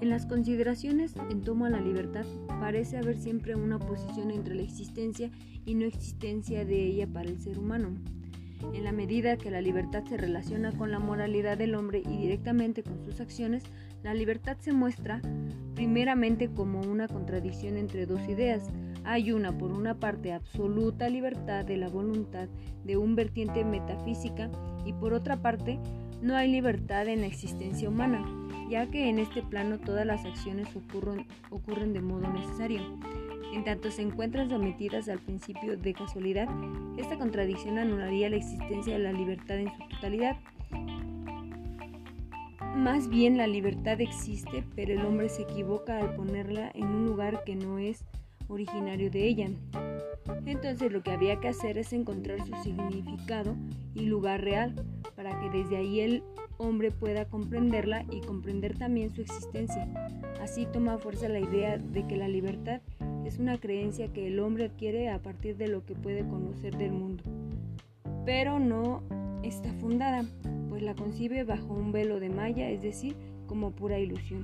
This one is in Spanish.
En las consideraciones en torno a la libertad parece haber siempre una oposición entre la existencia y no existencia de ella para el ser humano. En la medida que la libertad se relaciona con la moralidad del hombre y directamente con sus acciones, la libertad se muestra primeramente como una contradicción entre dos ideas. Hay una, por una parte, absoluta libertad de la voluntad de un vertiente metafísica y por otra parte, no hay libertad en la existencia humana, ya que en este plano todas las acciones ocurren, de modo necesario. En tanto se encuentran sometidas al principio de casualidad, esta contradicción anularía la existencia de la libertad en su totalidad. Más bien la libertad existe, pero el hombre se equivoca al ponerla en un lugar que no es originario de ella. Entonces lo que había que hacer es encontrar su significado y lugar real, para que desde ahí el hombre pueda comprenderla y comprender también su existencia. Así toma fuerza la idea de que la libertad es una creencia que el hombre adquiere a partir de lo que puede conocer del mundo, pero no está fundada, pues la concibe bajo un velo de malla, es decir, como pura ilusión.